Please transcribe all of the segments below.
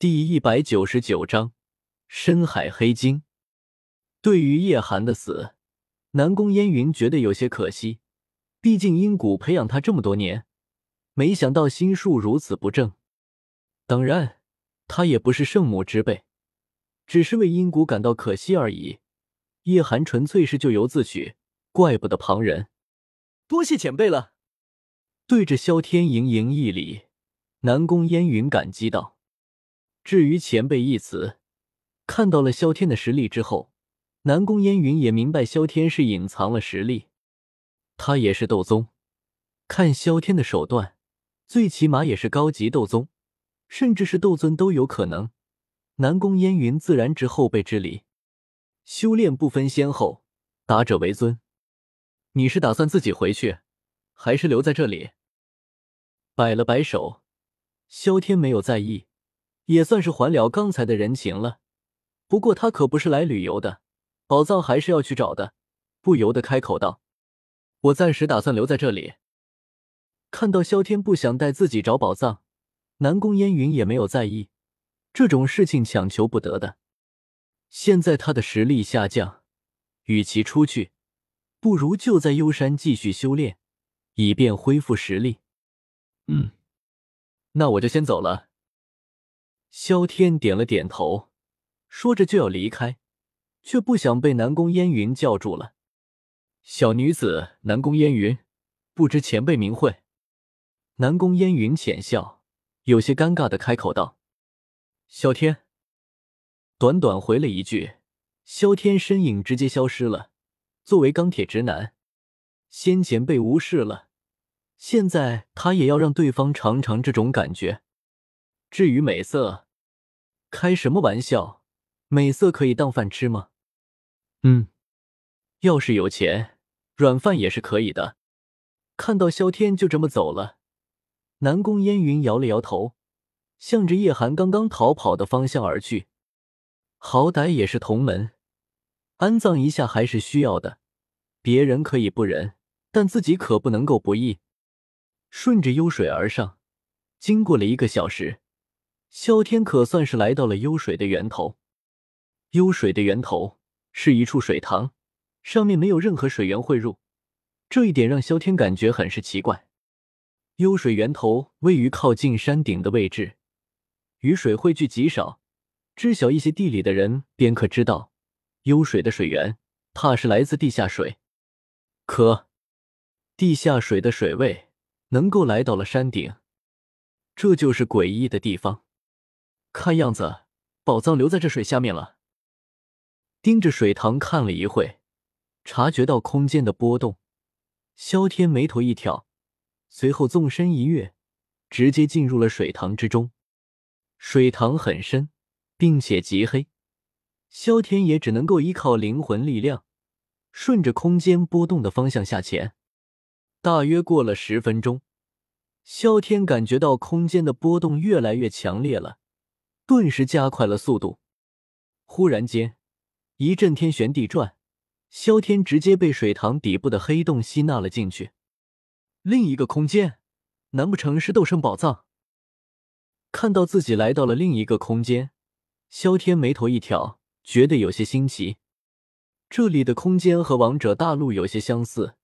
第一百九十九章深海黑鲸。对于叶寒的死，南宫烟云觉得有些可惜。毕竟阴谷培养他这么多年，没想到心术如此不正。当然，他也不是圣母之辈，只是为阴谷感到可惜而已。叶寒纯粹是咎由自取，怪不得旁人。多谢前辈了。对着萧天盈盈一礼，南宫烟云感激道。至于“前辈”一词，看到了萧天的实力之后，南宫烟云也明白萧天是隐藏了实力。他也是斗宗，看萧天的手段，最起码也是高级斗宗，甚至是斗尊都有可能。南宫烟云自然知后辈之礼，修炼不分先后，达者为尊。你是打算自己回去，还是留在这里？摆了摆手，萧天没有在意。也算是还了刚才的人情了，不过他可不是来旅游的，宝藏还是要去找的，不由得开口道：“我暂时打算留在这里。”看到萧天不想带自己找宝藏，南宫烟云也没有在意，这种事情强求不得的。现在他的实力下降，与其出去，不如就在幽山继续修炼，以便恢复实力。嗯，那我就先走了。萧天点了点头，说着就要离开，却不想被南宫烟云叫住了。小女子南宫烟云，不知前辈名讳。南宫烟云浅笑，有些尴尬的开口道：“萧天。”短短回了一句，萧天身影直接消失了。作为钢铁直男，先前被无视了，现在他也要让对方尝尝这种感觉。至于美色，开什么玩笑？美色可以当饭吃吗？嗯，要是有钱，软饭也是可以的。看到萧天就这么走了，南宫烟云摇了摇头，向着叶寒刚刚逃跑的方向而去。好歹也是同门，安葬一下还是需要的。别人可以不仁，但自己可不能够不义。顺着幽水而上，经过了一个小时。萧天可算是来到了幽水的源头。幽水的源头是一处水塘，上面没有任何水源汇入，这一点让萧天感觉很是奇怪。幽水源头位于靠近山顶的位置，雨水汇聚极少。知晓一些地理的人便可知道，幽水的水源怕是来自地下水。可地下水的水位能够来到了山顶，这就是诡异的地方。看样子，宝藏留在这水下面了。盯着水塘看了一会，察觉到空间的波动，萧天眉头一挑，随后纵身一跃，直接进入了水塘之中。水塘很深，并且极黑，萧天也只能够依靠灵魂力量，顺着空间波动的方向下潜。大约过了十分钟，萧天感觉到空间的波动越来越强烈了。顿时加快了速度。忽然间，一阵天旋地转，萧天直接被水塘底部的黑洞吸纳了进去。另一个空间，难不成是斗圣宝藏？看到自己来到了另一个空间，萧天眉头一挑，觉得有些新奇。这里的空间和王者大陆有些相似，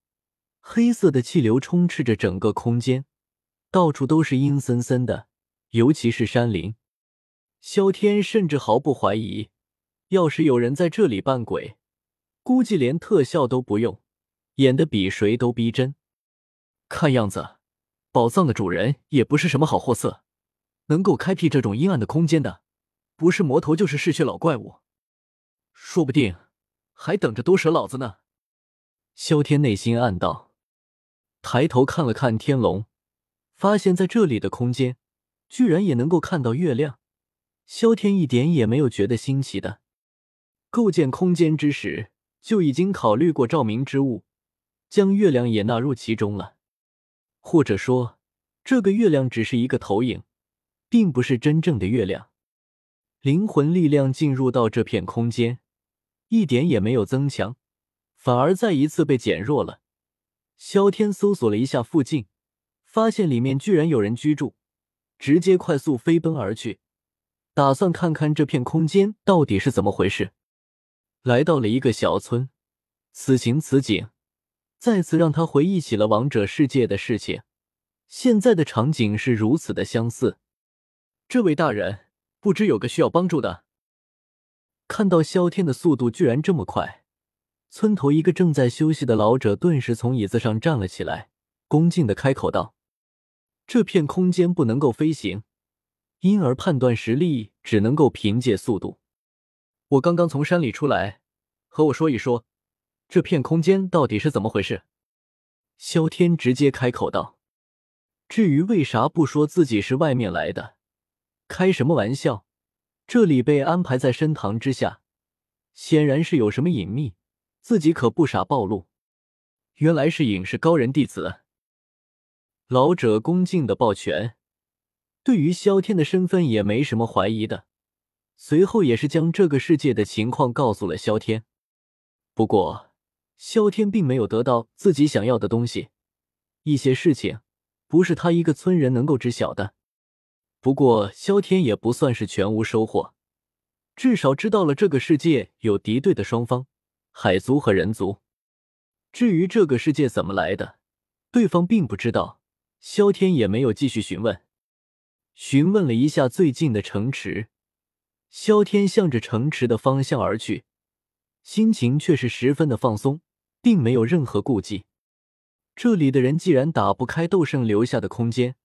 黑色的气流充斥着整个空间，到处都是阴森森的，尤其是山林。萧天甚至毫不怀疑，要是有人在这里扮鬼，估计连特效都不用，演的比谁都逼真。看样子，宝藏的主人也不是什么好货色，能够开辟这种阴暗的空间的，不是魔头就是嗜血老怪物，说不定还等着毒蛇老子呢。萧天内心暗道，抬头看了看天龙，发现在这里的空间，居然也能够看到月亮。萧天一点也没有觉得新奇的，构建空间之时就已经考虑过照明之物，将月亮也纳入其中了。或者说，这个月亮只是一个投影，并不是真正的月亮。灵魂力量进入到这片空间，一点也没有增强，反而再一次被减弱了。萧天搜索了一下附近，发现里面居然有人居住，直接快速飞奔而去。打算看看这片空间到底是怎么回事。来到了一个小村，此情此景，再次让他回忆起了王者世界的事情。现在的场景是如此的相似。这位大人，不知有个需要帮助的。看到萧天的速度居然这么快，村头一个正在休息的老者顿时从椅子上站了起来，恭敬的开口道：“这片空间不能够飞行，因而判断实力只能够凭借速度。我刚刚从山里出来，和我说一说，这片空间到底是怎么回事？”萧天直接开口道：“至于为啥不说自己是外面来的，开什么玩笑？”这里被安排在深堂之下，显然是有什么隐秘，自己可不傻暴露。原来是隐士高人弟子。老者恭敬的抱拳，对于萧天的身份也没什么怀疑的。随后也是将这个世界的情况告诉了萧天。不过，萧天并没有得到自己想要的东西，一些事情不是他一个村人能够知晓的。不过，萧天也不算是全无收获，至少知道了这个世界有敌对的双方，海族和人族。至于这个世界怎么来的，对方并不知道，萧天也没有继续询问。询问了一下最近的城池，萧天向着城池的方向而去，心情却是十分的放松，并没有任何顾忌。这里的人既然打不开斗圣留下的空间。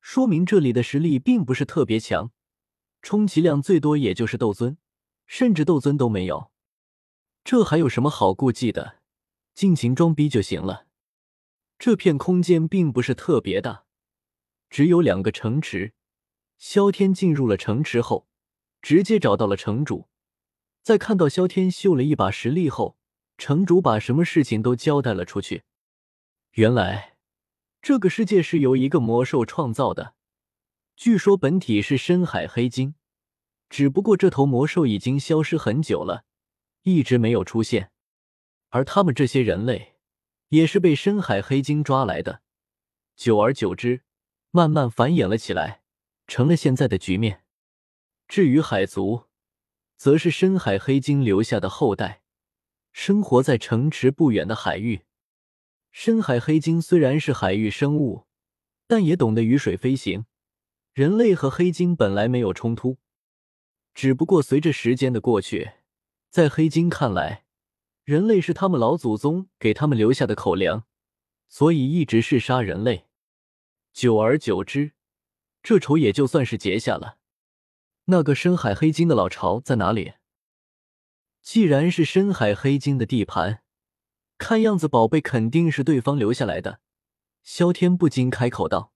说明这里的实力并不是特别强，充其量最多也就是斗尊，甚至斗尊都没有。这还有什么好顾忌的？尽情装逼就行了。这片空间并不是特别大，只有两个城池。萧天进入了城池后，直接找到了城主。在看到萧天秀了一把实力后，城主把什么事情都交代了出去。原来。这个世界是由一个魔兽创造的，据说本体是深海黑鲸，只不过这头魔兽已经消失很久了，一直没有出现。而他们这些人类也是被深海黑鲸抓来的，久而久之，慢慢繁衍了起来，成了现在的局面。至于海族，则是深海黑鲸留下的后代，生活在城池不远的海域。深海黑鲸虽然是海域生物，但也懂得鱼水飞行。人类和黑鲸本来没有冲突，只不过随着时间的过去，在黑鲸看来，人类是他们老祖宗给他们留下的口粮，所以一直是杀人类。久而久之，这仇也就算是结下了。那个深海黑鲸的老巢在哪里？既然是深海黑鲸的地盘。看样子，宝贝肯定是对方留下来的。萧天不禁开口道：“